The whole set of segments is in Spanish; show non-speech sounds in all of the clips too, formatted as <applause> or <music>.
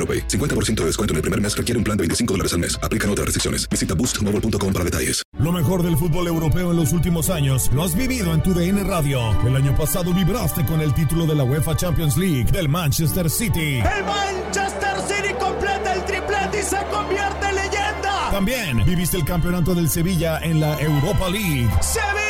AroPay. 50% de descuento en el primer mes requiere un plan de 25 dólares al mes. Aplican otras restricciones. Visita boostmobile.com para detalles. Lo mejor del fútbol europeo en los últimos años lo has vivido en tu DN Radio. El año pasado vibraste con el título de la UEFA Champions League del Manchester City. El Manchester City completa el triplete y se convierte en leyenda. También viviste el campeonato del Sevilla en la Europa League. Sevilla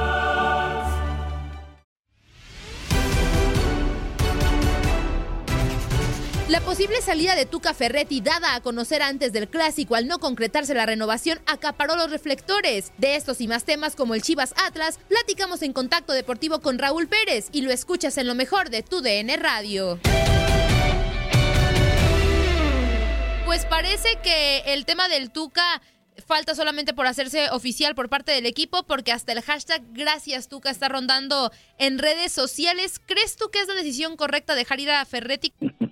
Salida de Tuca Ferretti dada a conocer antes del clásico al no concretarse la renovación acaparó los reflectores. De estos y más temas como el Chivas Atlas, platicamos en Contacto Deportivo con Raúl Pérez y lo escuchas en lo mejor de tu DN Radio. Pues parece que el tema del Tuca falta solamente por hacerse oficial por parte del equipo porque hasta el hashtag Gracias Tuca está rondando en redes sociales. ¿Crees tú que es la decisión correcta dejar ir a Ferretti? <laughs>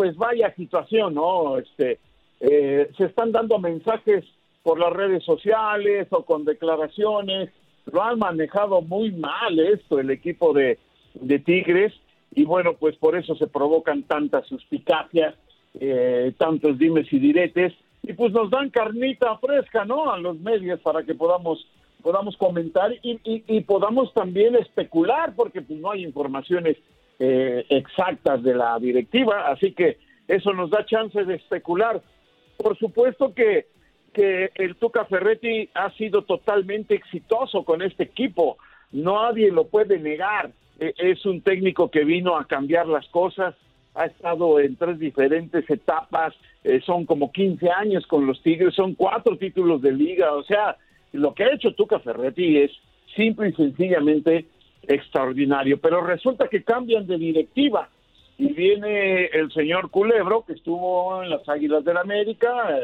pues vaya situación, ¿no? Este, eh, se están dando mensajes por las redes sociales o con declaraciones, lo han manejado muy mal esto el equipo de, de Tigres y bueno, pues por eso se provocan tantas suspicacias, eh, tantos dimes y diretes y pues nos dan carnita fresca, ¿no? A los medios para que podamos podamos comentar y, y, y podamos también especular porque pues no hay informaciones eh, exactas de la directiva, así que eso nos da chance de especular. Por supuesto que, que el Tuca Ferretti ha sido totalmente exitoso con este equipo, nadie lo puede negar, E- es un técnico que vino a cambiar las cosas, ha estado en tres diferentes etapas, eh, son como 15 años con los Tigres, son cuatro títulos de liga, o sea, lo que ha hecho Tuca Ferretti es simple y sencillamente extraordinario, pero resulta que cambian de directiva y viene el señor Culebro, que estuvo en las Águilas del América, eh,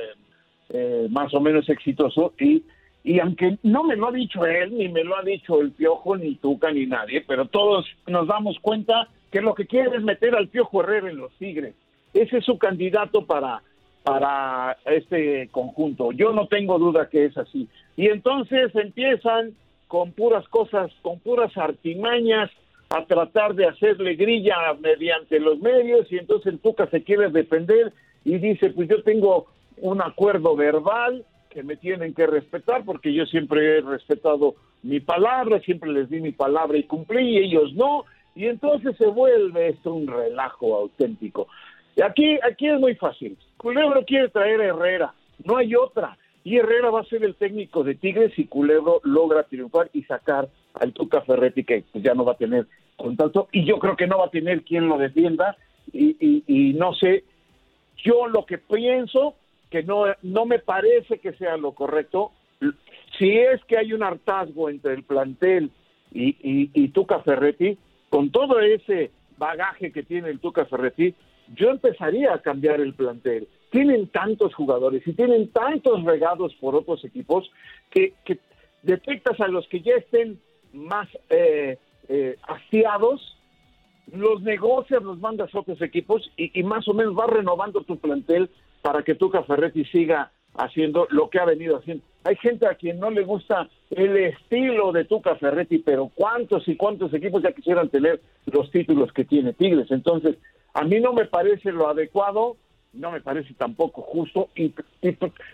eh, más o menos exitoso, y, y aunque no me lo ha dicho él, ni me lo ha dicho el Piojo, ni Tuca, ni nadie, pero todos nos damos cuenta que lo que quiere es meter al Piojo Herrera en los Tigres. Ese es su candidato para, para este conjunto. Yo no tengo duda que es así. Y entonces empiezan con puras cosas, con puras artimañas, a tratar de hacerle grilla mediante los medios y entonces el Tuca se quiere defender y dice, pues yo tengo un acuerdo verbal que me tienen que respetar porque yo siempre he respetado mi palabra, siempre les di mi palabra y cumplí y ellos no, y entonces se vuelve esto un relajo auténtico. Y aquí, aquí es muy fácil. Culebro quiere traer a Herrera, no hay otra. Y Herrera va a ser el técnico de Tigres si Culebro logra triunfar y sacar al Tuca Ferretti, que pues, ya no va a tener contacto, y yo creo que no va a tener quien lo defienda, y, y, no sé, yo lo que pienso, que no, no me parece que sea lo correcto, si es que hay un hartazgo entre el plantel y, y, y Tuca Ferretti, con todo ese bagaje que tiene el Tuca Ferretti, yo empezaría a cambiar el plantel. Tienen tantos jugadores y tienen tantos regados por otros equipos que, detectas a los que ya estén más eh, eh, los negocias, los mandas a otros equipos y, y más o menos vas renovando tu plantel para que Tuca Ferretti siga haciendo lo que ha venido haciendo. Hay gente a quien no le gusta el estilo de Tuca Ferretti, pero cuántos y cuántos equipos ya quisieran tener los títulos que tiene Tigres. Entonces, a mí no me parece lo adecuado, no me parece tampoco justo, y,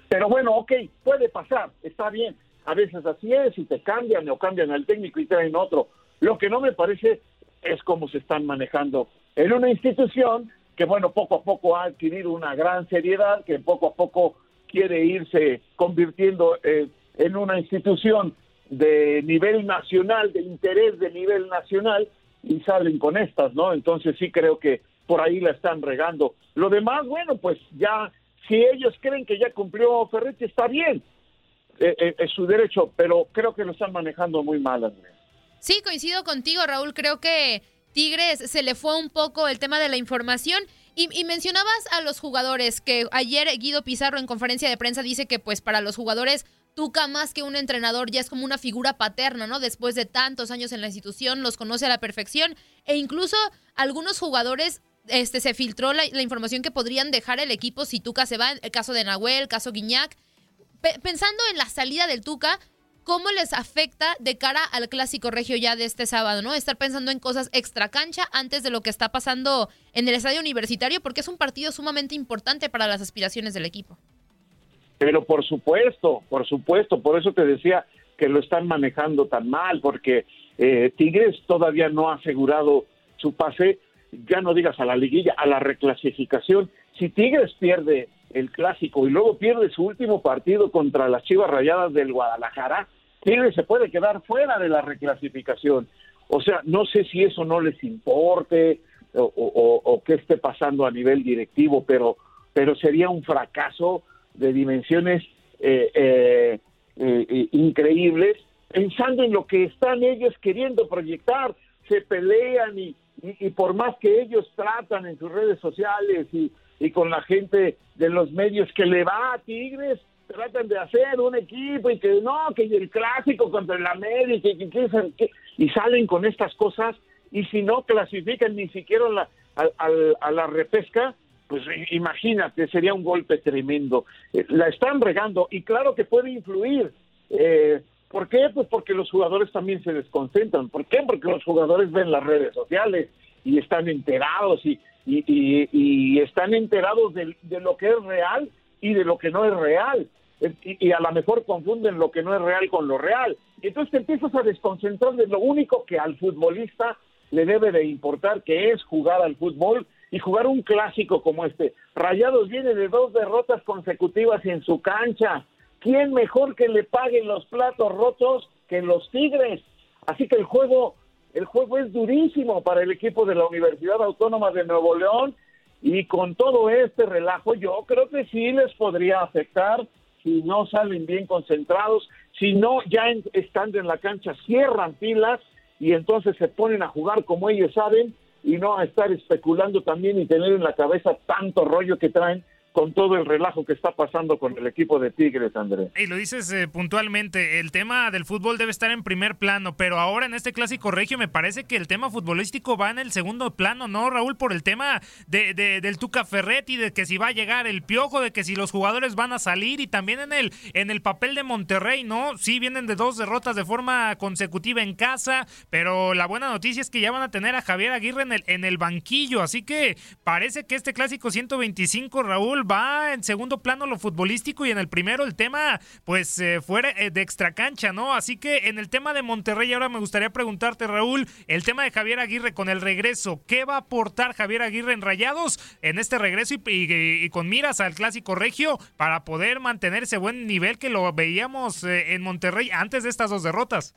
pero bueno, ok, puede pasar, está bien. A veces así es, y te cambian o cambian al técnico y traen otro. Lo que no me parece es cómo se están manejando en una institución que, bueno, poco a poco ha adquirido una gran seriedad, que poco a poco quiere irse convirtiendo eh, en una institución de nivel nacional, de interés de nivel nacional, y salen con estas, ¿no? Entonces sí creo que por ahí la están regando. Lo demás, bueno, pues ya, si ellos creen que ya cumplió Ferretti, está bien, eh, eh, es su derecho, pero creo que lo están manejando muy mal, Andrés. Sí, coincido contigo, Raúl, creo que Tigres se le fue un poco el tema de la información y, mencionabas a los jugadores, que ayer Guido Pizarro en conferencia de prensa dice que pues para los jugadores Tuca más que un entrenador ya es como una figura paterna, ¿no? Después de tantos años en la institución, los conoce a la perfección e incluso algunos jugadores este, se filtró la, información que podrían dejar el equipo si Tuca se va, el caso de Nahuel, el caso Guiñac. pensando en la salida del Tuca, ¿Cómo les afecta de cara al clásico regio ya de este sábado, no? Estar pensando en cosas extra cancha antes de lo que está pasando en el estadio universitario, porque es un partido sumamente importante para las aspiraciones del equipo. Pero por supuesto, por supuesto, por eso te decía que lo están manejando tan mal, porque eh, Tigres todavía no ha asegurado su pase, ya no digas a la liguilla, a la reclasificación. Si Tigres pierde el clásico y luego pierde su último partido contra las Chivas Rayadas del Guadalajara, Tigres se puede quedar fuera de la reclasificación. O sea, no sé si eso no les importe o, qué esté pasando a nivel directivo, pero, pero sería un fracaso de dimensiones eh, eh, eh, increíbles, pensando en lo que están ellos queriendo proyectar, se pelean y, y por más que ellos tratan en sus redes sociales y, y con la gente de los medios que le va a Tigres, tratan de hacer un equipo y que no, que el clásico contra el América y, que, y salen con estas cosas y si no clasifican ni siquiera la, a, la repesca, pues imagínate, sería un golpe tremendo. Eh, la están regando y claro que puede influir. Eh, ¿Por qué? Pues porque los jugadores también se desconcentran. ¿Por qué? Porque los jugadores ven las redes sociales y están enterados y, están enterados de, lo que es real y de lo que no es real. Y, a lo mejor confunden lo que no es real con lo real. Y entonces te empiezas a desconcentrar de lo único que al futbolista le debe de importar, que es jugar al fútbol y jugar un clásico como este. Rayados viene de dos derrotas consecutivas en su cancha. ¿Quién mejor que le paguen los platos rotos que los Tigres? Así que el juego el juego es durísimo para el equipo de la Universidad Autónoma de Nuevo León y con todo este relajo yo creo que sí les podría afectar si no salen bien concentrados, si no ya estando en la cancha cierran pilas y entonces se ponen a jugar como ellos saben y no a estar especulando también y tener en la cabeza tanto rollo que traen con todo el relajo que está pasando con el equipo de Tigres, Andrés. Y lo dices eh, puntualmente, el tema del fútbol debe estar en primer plano, pero ahora en este clásico regio me parece que el tema futbolístico va en el segundo plano, ¿no, Raúl? Por el tema de, del Tuca Ferretti, de que si va a llegar el piojo, de que si los jugadores van a salir y también en el, en el papel de Monterrey, ¿no? Sí, vienen de dos derrotas de forma consecutiva en casa, pero la buena noticia es que ya van a tener a Javier Aguirre en el, en el banquillo, así que parece que este clásico 125, Raúl, va en segundo plano lo futbolístico y en el primero el tema, pues, eh, fuera eh, de extracancha, ¿no? Así que en el tema de Monterrey, ahora me gustaría preguntarte, Raúl, el tema de Javier Aguirre con el regreso, ¿qué va a aportar Javier Aguirre en Rayados en este regreso y, con miras al clásico regio para poder mantener ese buen nivel que lo veíamos eh, en Monterrey antes de estas dos derrotas?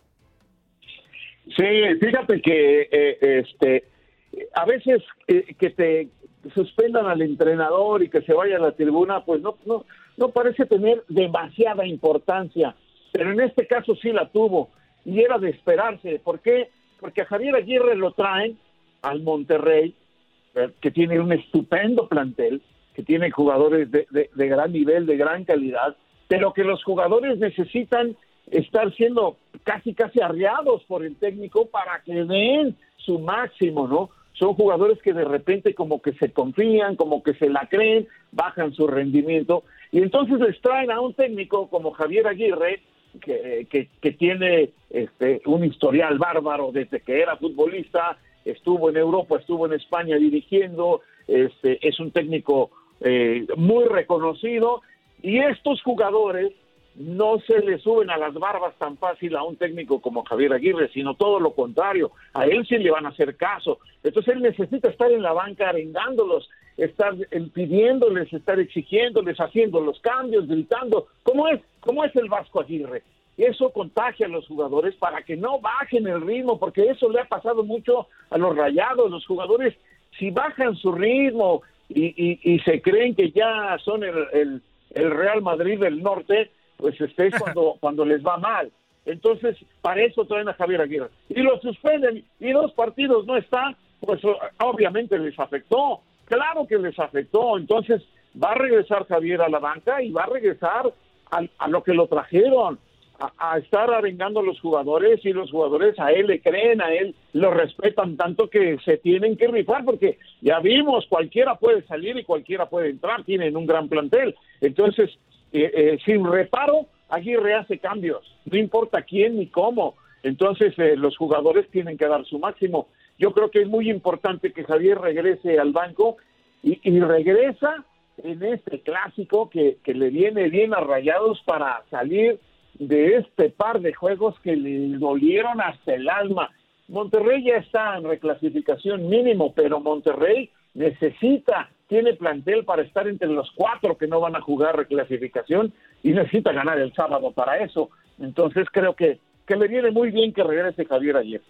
Sí, fíjate que este a veces que te suspendan al entrenador y que se vaya a la tribuna, pues no, no, no parece tener demasiada importancia. Pero en este caso sí la tuvo y era de esperarse. ¿Por qué? Porque a Javier Aguirre lo traen al Monterrey, eh, que tiene un estupendo plantel, que tiene jugadores de, de gran nivel, de gran calidad, pero que los jugadores necesitan estar siendo casi casi arriados por el técnico para que den su máximo, ¿no? Son jugadores que de repente como que se confían, como que se la creen, bajan su rendimiento. Y entonces les traen a un técnico como Javier Aguirre que, que, tiene este, un historial bárbaro desde que era futbolista, estuvo en Europa, estuvo en España dirigiendo, este, es un técnico eh, muy reconocido. Y estos jugadores no se le suben a las barbas tan fácil a un técnico como Javier Aguirre, sino todo lo contrario, a él sí le van a hacer caso. Entonces él necesita estar en la banca arengándolos, estar pidiéndoles, estar exigiéndoles, haciendo los cambios, gritando. ¿Cómo es? ¿Cómo es el Vasco Aguirre? Eso contagia a los jugadores para que no bajen el ritmo, porque eso le ha pasado mucho a los rayados. Los jugadores, si bajan su ritmo y, se creen que ya son el Real Madrid del Norte, pues este es cuando, <laughs> cuando les va mal. Entonces, para eso traen a Javier Aguirre. Y lo suspenden y dos partidos no están, pues obviamente les afectó. Claro que les afectó. Entonces, va a regresar Javier a la banca y va a regresar a, lo que lo trajeron, a, estar arengando a los jugadores y los jugadores a él le creen, a él lo respetan tanto que se tienen que rifar porque ya vimos, cualquiera puede salir y cualquiera puede entrar, tienen un gran plantel. Entonces, eh, sin reparo, Aguirre hace cambios, no importa quién ni cómo. Entonces eh, los jugadores tienen que dar su máximo. Yo creo que es muy importante que Javier regrese al banco y, regresa en este clásico que, que, le viene bien a Rayados para salir de este par de juegos que le dolieron hasta el alma. Monterrey ya está en reclasificación mínimo, pero Monterrey necesita tiene plantel para estar entre los cuatro que no van a jugar reclasificación y necesita ganar el sábado para eso. Entonces creo que, que le viene muy bien que regrese Javier ayer.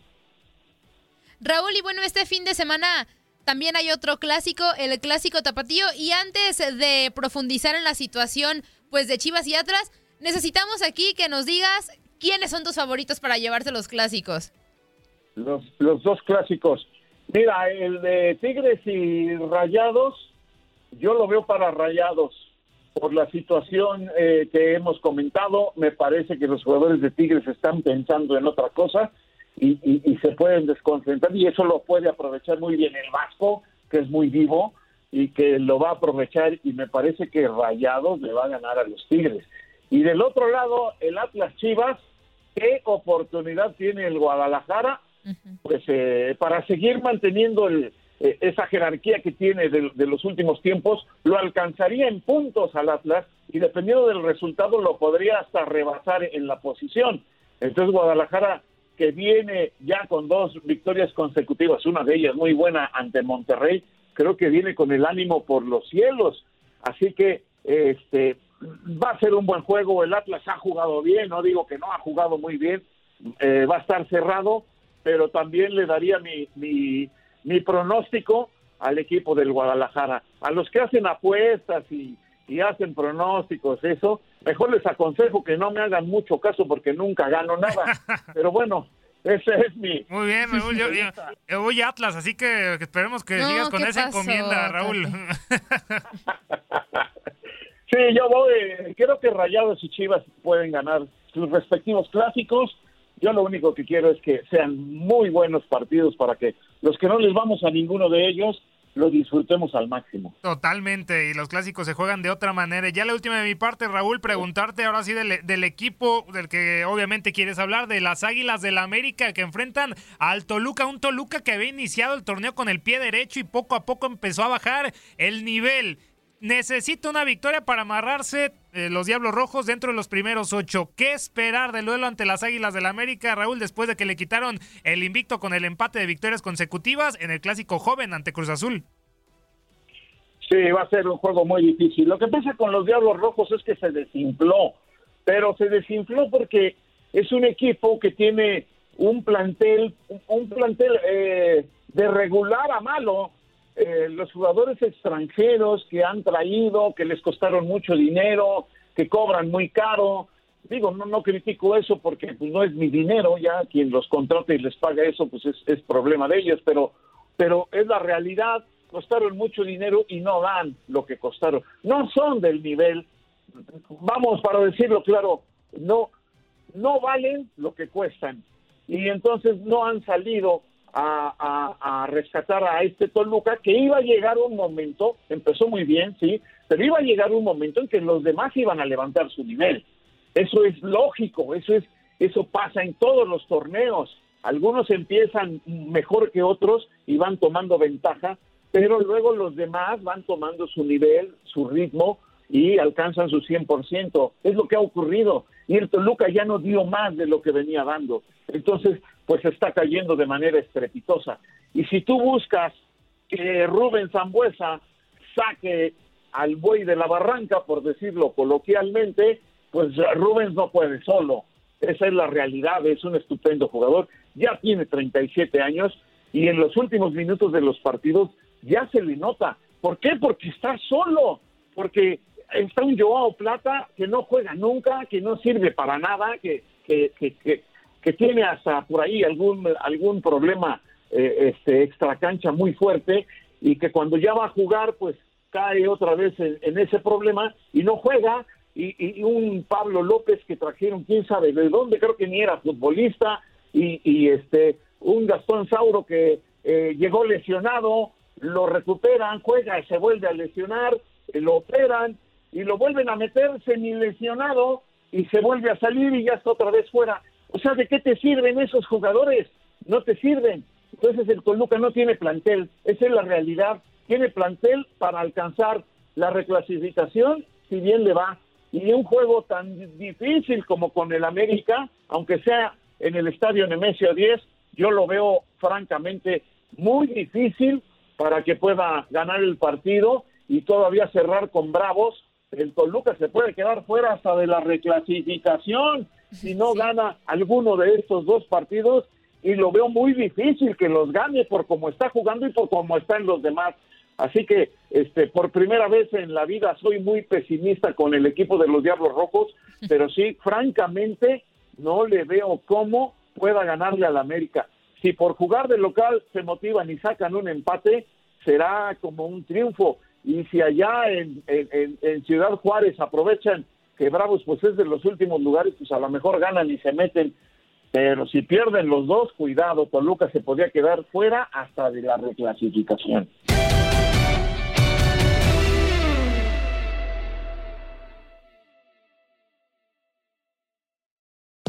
Raúl, y bueno, este fin de semana también hay otro clásico, el clásico tapatío. Y antes de profundizar en la situación pues de Chivas y Atlas, necesitamos aquí que nos digas quiénes son tus favoritos para llevarse los clásicos. Los, los dos clásicos. Mira, el de Tigres y Rayados, yo lo veo para Rayados. Por la situación eh, que hemos comentado, me parece que los jugadores de Tigres están pensando en otra cosa y, se pueden desconcentrar y eso lo puede aprovechar muy bien el Vasco, que es muy vivo y que lo va a aprovechar y me parece que Rayados le va a ganar a los Tigres. Y del otro lado, el Atlas Chivas, ¿qué oportunidad tiene el Guadalajara? Pues eh, para seguir manteniendo eh, esa jerarquía que tiene de, los últimos tiempos, lo alcanzaría en puntos al Atlas y dependiendo del resultado lo podría hasta rebasar en la posición. Entonces Guadalajara, que viene ya con dos victorias consecutivas, una de ellas muy buena ante Monterrey, creo que viene con el ánimo por los cielos. Así que este va a ser un buen juego. El Atlas ha jugado bien, no digo que no, ha jugado muy bien. Eh, va a estar cerrado pero también le daría mi, mi, pronóstico al equipo del Guadalajara. A los que hacen apuestas y, hacen pronósticos, eso, mejor les aconsejo que no me hagan mucho caso porque nunca gano nada. <laughs> Pero bueno, ese es mi. Muy bien, Raúl. Yo, voy a Atlas, así que esperemos que sigas con esa encomienda, Raúl. <laughs> sí, yo voy. Creo que Rayados y Chivas pueden ganar sus respectivos clásicos yo lo único que quiero es que sean muy buenos partidos para que los que no les vamos a ninguno de ellos lo disfrutemos al máximo. Totalmente, y los clásicos se juegan de otra manera. Ya la última de mi parte, Raúl, preguntarte ahora sí del, equipo del que obviamente quieres hablar, de las Águilas del la América que enfrentan al Toluca, un Toluca que había iniciado el torneo con el pie derecho y poco a poco empezó a bajar el nivel necesita una victoria para amarrarse eh, los Diablos Rojos dentro de los primeros ocho. ¿Qué esperar del duelo ante las Águilas del la América, Raúl, después de que le quitaron el invicto con el empate de victorias consecutivas en el clásico joven ante Cruz Azul? Sí, va a ser un juego muy difícil. Lo que pasa con los Diablos Rojos es que se desinfló, pero se desinfló porque es un equipo que tiene un plantel, un plantel eh, de regular a malo eh, los jugadores extranjeros que han traído, que les costaron mucho dinero, que cobran muy caro. Digo, no, no critico eso porque pues, no es mi dinero, ya quien los contrata y les paga eso, pues es, problema de ellos, pero pero es la realidad, costaron mucho dinero y no dan lo que costaron. No son del nivel, vamos para decirlo claro, no, no valen lo que cuestan. Y entonces no han salido a, a, rescatar a este Toluca, que iba a llegar un momento, empezó muy bien, sí, pero iba a llegar un momento en que los demás iban a levantar su nivel. Eso es lógico, eso es, eso pasa en todos los torneos. Algunos empiezan mejor que otros y van tomando ventaja, pero luego los demás van tomando su nivel, su ritmo y alcanzan su 100%. Es lo que ha ocurrido. Y el Toluca ya no dio más de lo que venía dando. Entonces, pues está cayendo de manera estrepitosa. Y si tú buscas que Rubén Zambuesa saque al buey de la barranca, por decirlo coloquialmente, pues Rubens no puede solo. Esa es la realidad, es un estupendo jugador. Ya tiene 37 años y en los últimos minutos de los partidos ya se le nota. ¿Por qué? Porque está solo. Porque está un Joao Plata que no juega nunca, que no sirve para nada, que, que, que, que tiene hasta por ahí algún, algún problema eh, este, extra cancha muy fuerte y que cuando ya va a jugar, pues cae otra vez en, ese problema y no juega. Y, un Pablo López que trajeron, quién sabe de dónde, creo que ni era futbolista, y, este un Gastón Sauro que eh, llegó lesionado, lo recuperan, juega y se vuelve a lesionar, lo operan y lo vuelven a meter semi lesionado y se vuelve a salir y ya está otra vez fuera. O sea, ¿de qué te sirven esos jugadores? No te sirven. Entonces el Toluca no tiene plantel, esa es la realidad. Tiene plantel para alcanzar la reclasificación, si bien le va. Y un juego tan difícil como con el América, aunque sea en el estadio Nemesio 10, yo lo veo francamente muy difícil para que pueda ganar el partido y todavía cerrar con Bravos. El Toluca se puede quedar fuera hasta de la reclasificación si no gana alguno de estos dos partidos y lo veo muy difícil que los gane por cómo está jugando y por cómo están los demás. Así que este por primera vez en la vida soy muy pesimista con el equipo de los Diablos Rojos, <laughs> pero sí, francamente no le veo cómo pueda ganarle al América. Si por jugar de local se motivan y sacan un empate, será como un triunfo. Y si allá en, en, Ciudad Juárez aprovechan que Bravos pues es de los últimos lugares, pues a lo mejor ganan y se meten. Pero si pierden los dos, cuidado, Toluca se podría quedar fuera hasta de la reclasificación.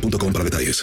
detalles.